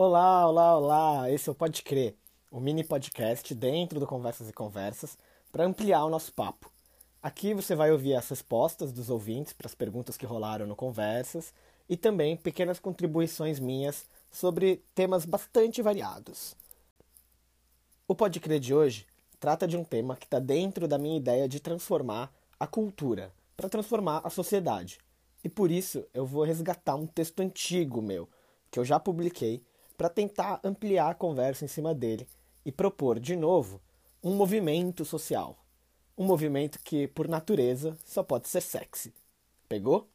Olá, esse é o Pode Crer, o mini podcast dentro do Conversas e Conversas para ampliar o nosso papo. Aqui você vai ouvir as respostas dos ouvintes para as perguntas que rolaram no Conversas e também pequenas contribuições minhas sobre temas bastante variados. O Pode Crer de hoje trata de um tema que está dentro da minha ideia de transformar a cultura, para transformar a sociedade. E por isso eu vou resgatar um texto antigo meu, que eu já publiquei, para tentar ampliar a conversa em cima dele e propor de novo um movimento social. Um movimento que, por natureza, só pode ser sexy. Pegou?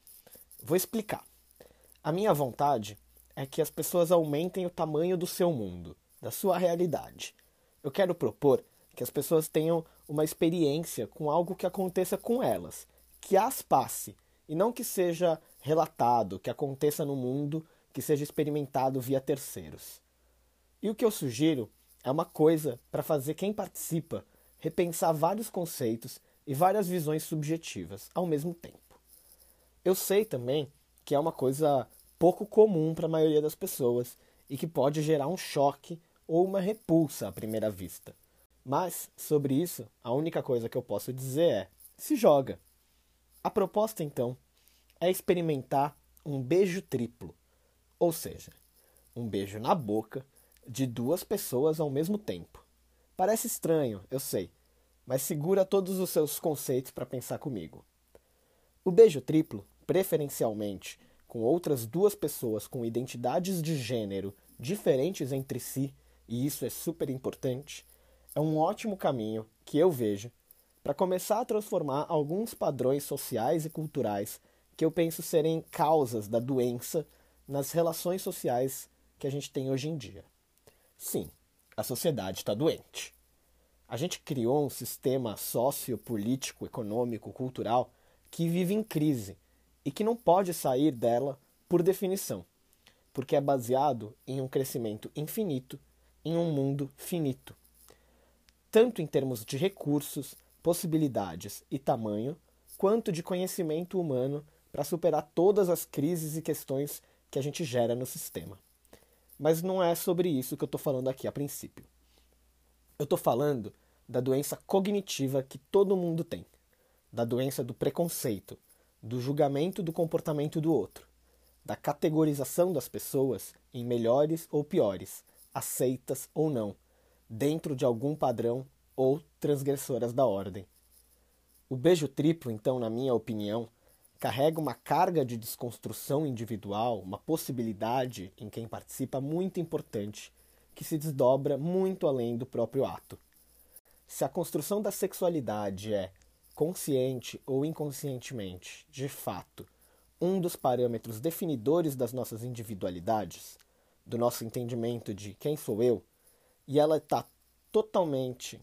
Vou explicar. A minha vontade é que as pessoas aumentem o tamanho do seu mundo, da sua realidade. Eu quero propor que as pessoas tenham uma experiência com algo que aconteça com elas, que as passe, e não que seja relatado, que aconteça no mundo, que seja experimentado via terceiros. E o que eu sugiro é uma coisa para fazer quem participa repensar vários conceitos e várias visões subjetivas ao mesmo tempo. Eu sei também que é uma coisa pouco comum para a maioria das pessoas e que pode gerar um choque ou uma repulsa à primeira vista. Mas, sobre isso, a única coisa que eu posso dizer é: se joga. A proposta, então, é experimentar um beijo triplo, ou seja, um beijo na boca de duas pessoas ao mesmo tempo. Parece estranho, eu sei, mas segura todos os seus conceitos para pensar comigo. O beijo triplo, preferencialmente com outras duas pessoas com identidades de gênero diferentes entre si, e isso é super importante, é um ótimo caminho que eu vejo para começar a transformar alguns padrões sociais e culturais que eu penso serem causas da doença nas relações sociais que a gente tem hoje em dia. Sim, a sociedade está doente. A gente criou um sistema sociopolítico, econômico, cultural que vive em crise e que não pode sair dela por definição, porque é baseado em um crescimento infinito em um mundo finito, tanto em termos de recursos, possibilidades e tamanho, quanto de conhecimento humano para superar todas as crises e questões que a gente gera no sistema. Mas não é sobre isso que eu estou falando aqui a princípio. Eu estou falando da doença cognitiva que todo mundo tem, da doença do preconceito, do julgamento do comportamento do outro, da categorização das pessoas em melhores ou piores, aceitas ou não, dentro de algum padrão ou transgressoras da ordem. O beijo triplo, então, na minha opinião, carrega uma carga de desconstrução individual, uma possibilidade em quem participa muito importante, que se desdobra muito além do próprio ato. Se a construção da sexualidade é, consciente ou inconscientemente, de fato, um dos parâmetros definidores das nossas individualidades, do nosso entendimento de quem sou eu, e ela está totalmente,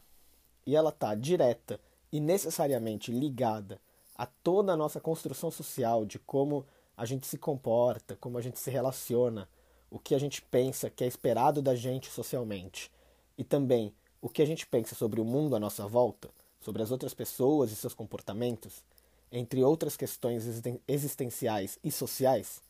e ela está direta e necessariamente ligada a toda a nossa construção social de como a gente se comporta, como a gente se relaciona, o que a gente pensa que é esperado da gente socialmente e também o que a gente pensa sobre o mundo à nossa volta, sobre as outras pessoas e seus comportamentos, entre outras questões existenciais e sociais,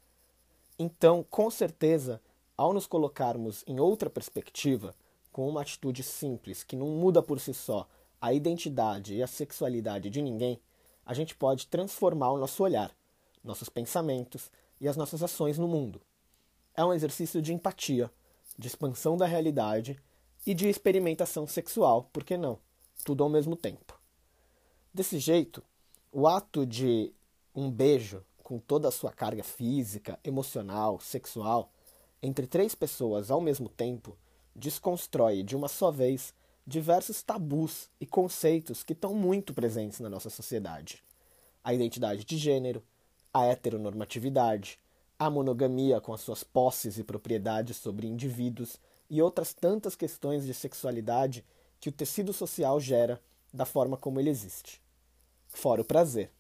então, com certeza, ao nos colocarmos em outra perspectiva, com uma atitude simples que não muda por si só a identidade e a sexualidade de ninguém, a gente pode transformar o nosso olhar, nossos pensamentos e as nossas ações no mundo. É um exercício de empatia, de expansão da realidade e de experimentação sexual, por que não? Tudo ao mesmo tempo. Desse jeito, o ato de um beijo com toda a sua carga física, emocional, sexual, entre três pessoas ao mesmo tempo, desconstrói de uma só vez diversos tabus e conceitos que estão muito presentes na nossa sociedade. A identidade de gênero, a heteronormatividade, a monogamia com as suas posses e propriedades sobre indivíduos e outras tantas questões de sexualidade que o tecido social gera da forma como ele existe. Fora o prazer.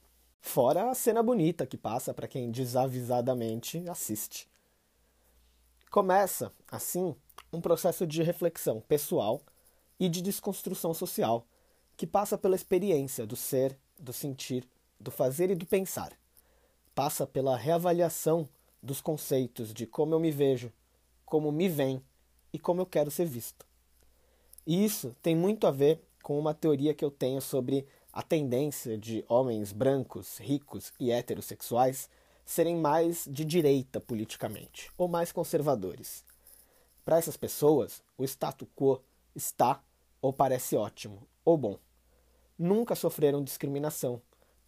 Fora a cena bonita que passa para quem desavisadamente assiste. Começa, assim, um processo de reflexão pessoal e de desconstrução social, que passa pela experiência do ser, do sentir, do fazer e do pensar. Passa pela reavaliação dos conceitos de como eu me vejo, como me vem e como eu quero ser visto. E isso tem muito a ver com uma teoria que eu tenho sobre a tendência de homens brancos, ricos e heterossexuais serem mais de direita politicamente, ou mais conservadores. Para essas pessoas, o status quo está ou parece ótimo, ou bom. Nunca sofreram discriminação,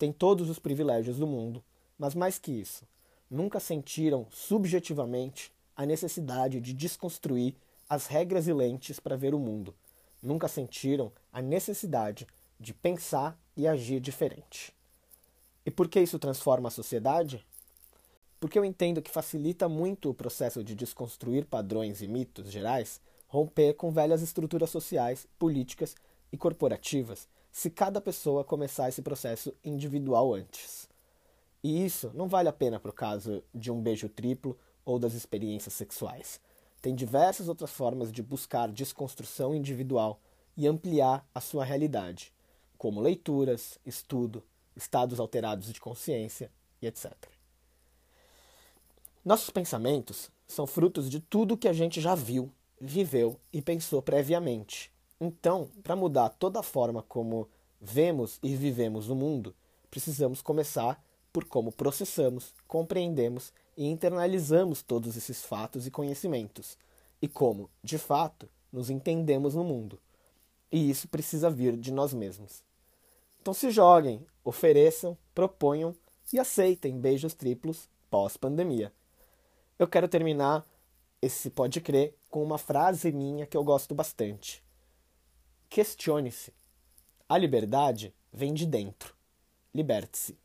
têm todos os privilégios do mundo, mas mais que isso, nunca sentiram subjetivamente a necessidade de desconstruir as regras e lentes para ver o mundo, nunca sentiram a necessidade de pensar e agir diferente. E por que isso transforma a sociedade? Porque eu entendo que facilita muito o processo de desconstruir padrões e mitos gerais, romper com velhas estruturas sociais, políticas e corporativas, se cada pessoa começar esse processo individual antes. E isso não vale a pena para o caso de um beijo triplo ou das experiências sexuais. Tem diversas outras formas de buscar desconstrução individual e ampliar a sua realidade, como leituras, estudo, estados alterados de consciência e etc. Nossos pensamentos são frutos de tudo que a gente já viu, viveu e pensou previamente. Então, para mudar toda a forma como vemos e vivemos o mundo, precisamos começar por como processamos, compreendemos e internalizamos todos esses fatos e conhecimentos, e como, de fato, nos entendemos no mundo. E isso precisa vir de nós mesmos. Então se joguem, ofereçam, proponham e aceitem beijos triplos pós-pandemia. Eu quero terminar esse pode crer com uma frase minha que eu gosto bastante. Questione-se. A liberdade vem de dentro. Liberte-se.